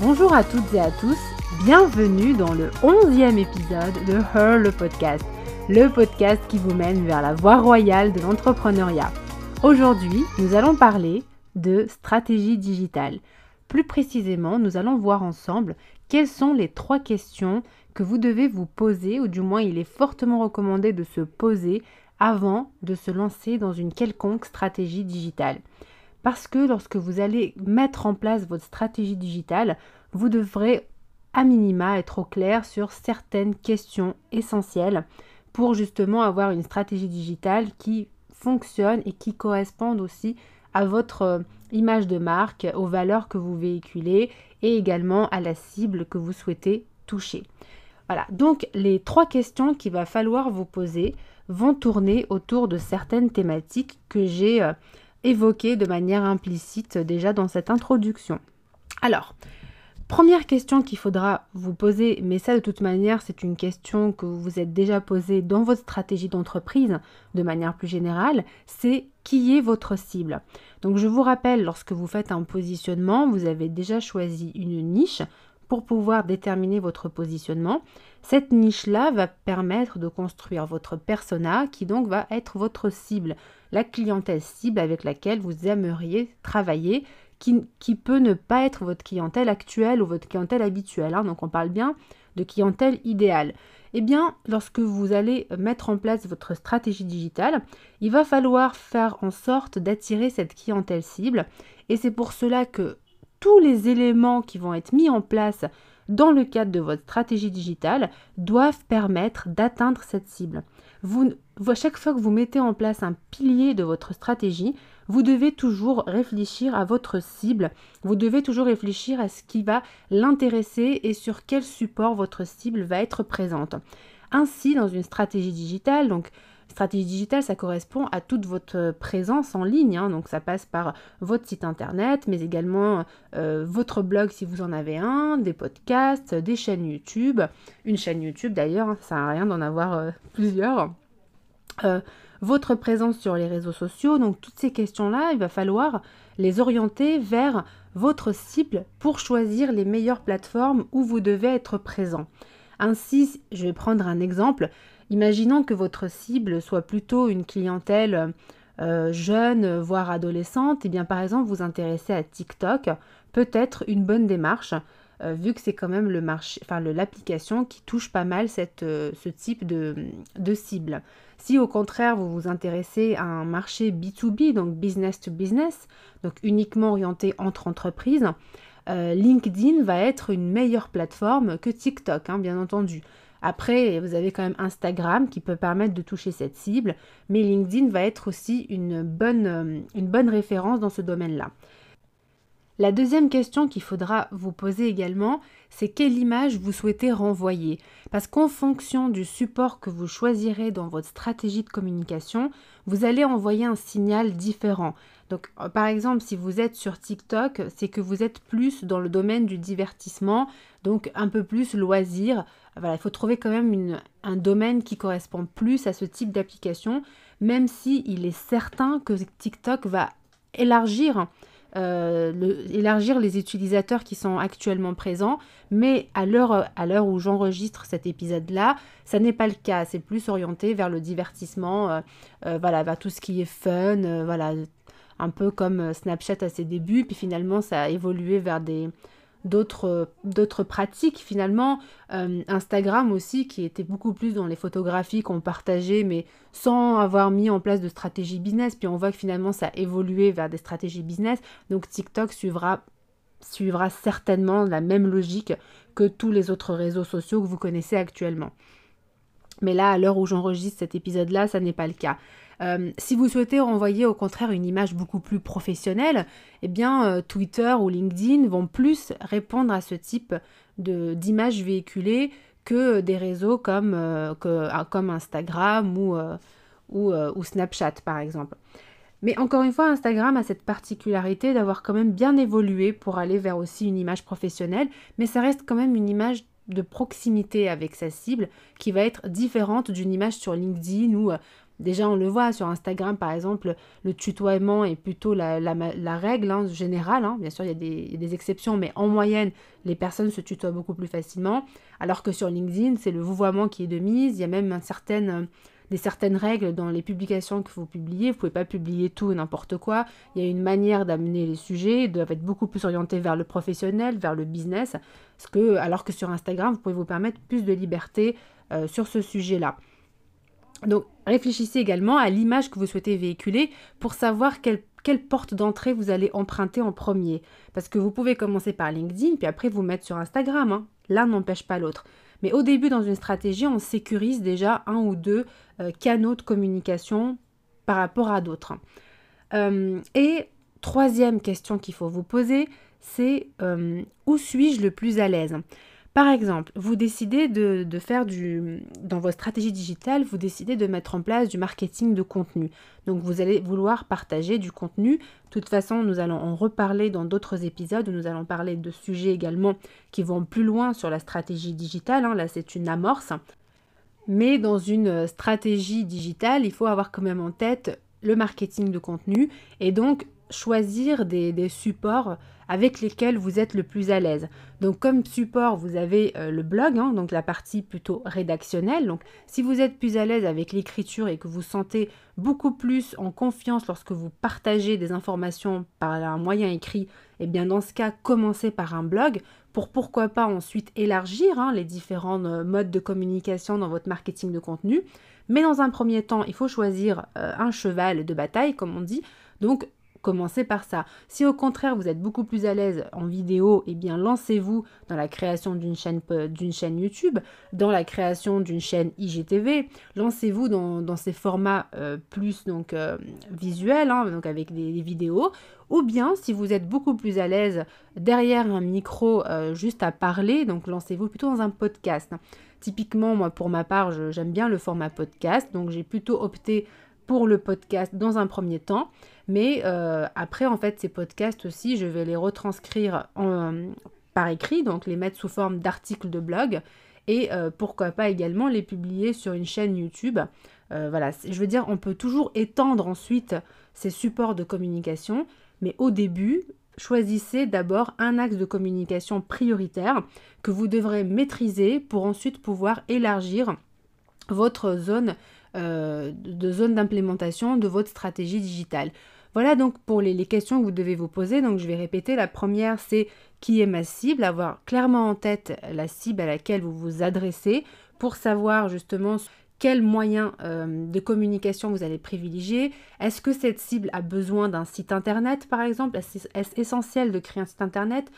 Bonjour à toutes et à tous, bienvenue dans le 11e épisode de Her le podcast, le podcast qui vous mène vers la voie royale de l'entrepreneuriat. Aujourd'hui, nous allons parler de stratégie digitale. Plus précisément, nous allons voir ensemble quelles sont les trois questions que vous devez vous poser, ou du moins il est fortement recommandé de se poser avant de se lancer dans une quelconque stratégie digitale. Parce que lorsque vous allez mettre en place votre stratégie digitale, vous devrez à minima être au clair sur certaines questions essentielles pour justement avoir une stratégie digitale qui fonctionne et qui corresponde aussi à votre euh, image de marque, aux valeurs que vous véhiculez et également à la cible que vous souhaitez toucher. Voilà, donc les trois questions qu'il va falloir vous poser vont tourner autour de certaines thématiques que j'ai évoquées de manière implicite déjà dans cette introduction. Alors, première question qu'il faudra vous poser, mais ça de toute manière c'est une question que vous vous êtes déjà posée dans votre stratégie d'entreprise de manière plus générale, c'est qui est votre cible? Donc je vous rappelle, lorsque vous faites un positionnement, vous avez déjà choisi une niche pour pouvoir déterminer votre positionnement. Cette niche-là va permettre de construire votre persona qui donc va être votre cible, la clientèle cible avec laquelle vous aimeriez travailler, qui, peut ne pas être votre clientèle actuelle ou votre clientèle habituelle. Hein. Donc on parle bien de clientèle idéale. Eh bien, lorsque vous allez mettre en place votre stratégie digitale, il va falloir faire en sorte d'attirer cette clientèle cible. Et c'est pour cela que tous les éléments qui vont être mis en place dans le cadre de votre stratégie digitale doivent permettre d'atteindre cette cible. Vous, chaque fois que vous mettez en place un pilier de votre stratégie, vous devez toujours réfléchir à votre cible, vous devez toujours réfléchir à ce qui va l'intéresser et sur quel support votre cible va être présente. Ainsi, dans une stratégie digitale, donc Stratégie digitale, ça correspond à toute votre présence en ligne. Hein. donc ça passe par votre site internet, mais également euh, votre blog si vous en avez un, des podcasts, des chaînes YouTube. Une chaîne YouTube d'ailleurs, hein, ça à rien d'en avoir euh, plusieurs. Euh, votre présence sur les réseaux sociaux. Donc toutes ces questions-là, il va falloir les orienter vers votre cible pour choisir les meilleures plateformes où vous devez être présent. Ainsi, je vais prendre un exemple. Imaginons que votre cible soit plutôt une clientèle euh, jeune, voire adolescente, et eh bien par exemple vous intéressez à TikTok, peut-être une bonne démarche, euh, vu que c'est quand même l'application qui touche pas mal euh, ce type de, de, cible. Si au contraire vous vous intéressez à un marché B2B, donc business to business, donc uniquement orienté entre entreprises, LinkedIn va être une meilleure plateforme que TikTok, hein, bien entendu. Après, vous avez quand même Instagram qui peut permettre de toucher cette cible, mais LinkedIn va être aussi une bonne, euh, une bonne référence dans ce domaine-là. La deuxième question qu'il faudra vous poser également, c'est quelle image vous souhaitez renvoyer? Parce qu'en fonction du support que vous choisirez dans votre stratégie de communication, vous allez envoyer un signal différent. Donc euh, par exemple, si vous êtes sur TikTok, c'est que vous êtes plus dans le domaine du divertissement, donc un peu plus loisir. Voilà, il faut trouver quand même un domaine qui correspond plus à ce type d'application, même si il est certain que TikTok va élargir euh, élargir les utilisateurs qui sont actuellement présents, mais à l'heure, à l'heure où j'enregistre cet épisode-là, ça n'est pas le cas. C'est plus orienté vers le divertissement, euh, voilà, vers tout ce qui est fun, voilà, un peu comme Snapchat à ses débuts, puis finalement ça a évolué vers des, d'autres, d'autres pratiques finalement. Euh, Instagram aussi qui était beaucoup plus dans les photographies qu'on partageait mais sans avoir mis en place de stratégie business. Puis on voit que finalement ça a évolué vers des stratégies business. Donc TikTok suivra, suivra certainement la même logique que tous les autres réseaux sociaux que vous connaissez actuellement. Mais là, à l'heure où j'enregistre cet épisode-là, ça n'est pas le cas. Euh, si vous souhaitez renvoyer au contraire une image beaucoup plus professionnelle, eh euh, Twitter ou LinkedIn vont plus répondre à ce type d'image véhiculée que des réseaux comme, euh, ah, Instagram ou Snapchat par exemple. Mais encore une fois, Instagram a cette particularité d'avoir quand même bien évolué pour aller vers aussi une image professionnelle, mais ça reste quand même une image de proximité avec sa cible qui va être différente d'une image sur LinkedIn où Déjà, on le voit sur Instagram, par exemple, le tutoiement est plutôt la, règle hein, générale. Hein. Bien sûr, il y, a des, exceptions, mais en moyenne, les personnes se tutoient beaucoup plus facilement. Alors que sur LinkedIn, c'est le vouvoiement qui est de mise. Il y a même certain des certaines règles dans les publications que vous publiez. Vous pouvez pas publier tout et n'importe quoi. Il y a une manière d'amener les sujets, ils doivent être beaucoup plus orientés vers le professionnel, vers le business, que, alors que sur Instagram, vous pouvez vous permettre plus de liberté euh, sur ce sujet-là. Donc réfléchissez également à l'image que vous souhaitez véhiculer pour savoir quelle, porte d'entrée vous allez emprunter en premier. Parce que vous pouvez commencer par LinkedIn, puis après vous mettre sur Instagram. Hein. L'un n'empêche pas l'autre. Mais au début, dans une stratégie, on sécurise déjà un ou deux euh, canaux de communication par rapport à d'autres. Euh, et troisième question qu'il faut vous poser, c'est euh, où suis-je le plus à l'aise? Par exemple, vous décidez de, faire du... Dans votre stratégie digitale, vous décidez de mettre en place du marketing de contenu. Donc vous allez vouloir partager du contenu. De toute façon, nous allons en reparler dans d'autres épisodes où nous allons parler de sujets également qui vont plus loin sur la stratégie digitale. Hein. Là, c'est une amorce. Mais dans une stratégie digitale, il faut avoir quand même en tête le marketing de contenu et donc choisir des, supports avec lesquels vous êtes le plus à l'aise. Donc comme support, vous avez euh, le blog, hein, donc la partie plutôt rédactionnelle. Donc si vous êtes plus à l'aise avec l'écriture et que vous sentez beaucoup plus en confiance lorsque vous partagez des informations par un moyen écrit, eh bien dans ce cas, commencez par un blog pour pourquoi pas ensuite élargir hein, les différents euh, modes de communication dans votre marketing de contenu. Mais dans un premier temps, il faut choisir euh, un cheval de bataille, comme on dit. Donc Commencez par ça. Si au contraire vous êtes beaucoup plus à l'aise en vidéo, eh bien lancez-vous dans la création d'une chaîne, YouTube, dans la création d'une chaîne IGTV. Lancez-vous dans, ces formats euh, plus donc euh, visuels, hein, avec des, vidéos. Ou bien si vous êtes beaucoup plus à l'aise derrière un micro euh, juste à parler, donc lancez-vous plutôt dans un podcast. Typiquement, moi pour ma part, j'aime bien le format podcast, donc j'ai plutôt opté pour le podcast dans un premier temps. Mais euh, après, en fait, ces podcasts aussi, je vais les retranscrire par écrit, donc les mettre sous forme d'articles de blog. Et euh, pourquoi pas également les publier sur une chaîne YouTube. Euh, voilà, je veux dire, on peut toujours étendre ensuite ces supports de communication, mais au début, choisissez d'abord un axe de communication prioritaire que vous devrez maîtriser pour ensuite pouvoir élargir votre zone euh, de zone d'implémentation de votre stratégie digitale. Voilà donc pour les, questions que vous devez vous poser. Donc je vais répéter. La première, c'est qui est ma cible, avoir clairement en tête la cible à laquelle vous vous adressez pour savoir justement quels moyens euh, de communication vous allez privilégier. Est-ce que cette cible a besoin d'un site internet par exemple? Est-ce essentiel de créer un site internet?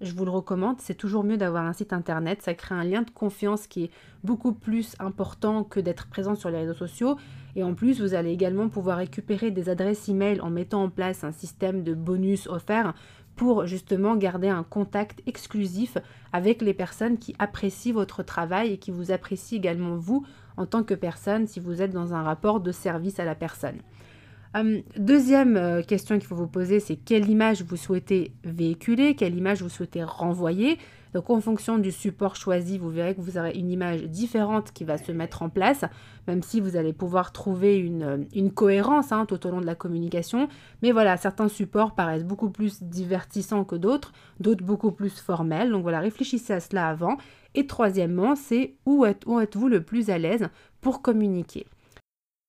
Je vous le recommande, c'est toujours mieux d'avoir un site internet, ça crée un lien de confiance qui est beaucoup plus important que d'être présent sur les réseaux sociaux. Et en plus, vous allez également pouvoir récupérer des adresses email en mettant en place un système de bonus offert pour justement garder un contact exclusif avec les personnes qui apprécient votre travail et qui vous apprécient également vous en tant que personne si vous êtes dans un rapport de service à la personne. Hum, deuxième euh, question qu'il faut vous poser, c'est quelle image vous souhaitez véhiculer, quelle image vous souhaitez renvoyer. Donc en fonction du support choisi, vous verrez que vous aurez une image différente qui va se mettre en place, même si vous allez pouvoir trouver une, euh, cohérence hein, tout au long de la communication. Mais voilà, certains supports paraissent beaucoup plus divertissants que d'autres, d'autres beaucoup plus formels. Donc voilà, réfléchissez à cela avant. Et troisièmement, c'est où êtes-vous le plus à l'aise pour communiquer?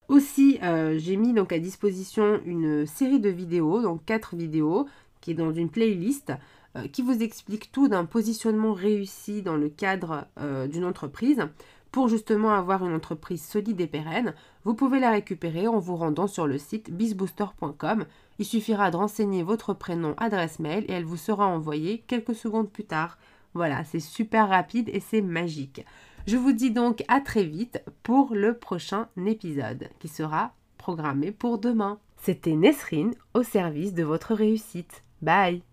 Aussi, euh, j'ai mis donc à disposition une série de vidéos, donc quatre vidéos, qui est dans une playlist, euh, qui vous explique tout d'un positionnement réussi dans le cadre euh, d'une entreprise. Pour justement avoir une entreprise solide et pérenne, vous pouvez la récupérer en vous rendant sur le site bizbooster.com. Il suffira de renseigner votre prénom, adresse mail et elle vous sera envoyée quelques secondes plus tard. Voilà, c'est super rapide et c'est magique. Je vous dis donc à très vite pour le prochain épisode qui sera programmé pour demain. C'était Nesrine au service de votre réussite. Bye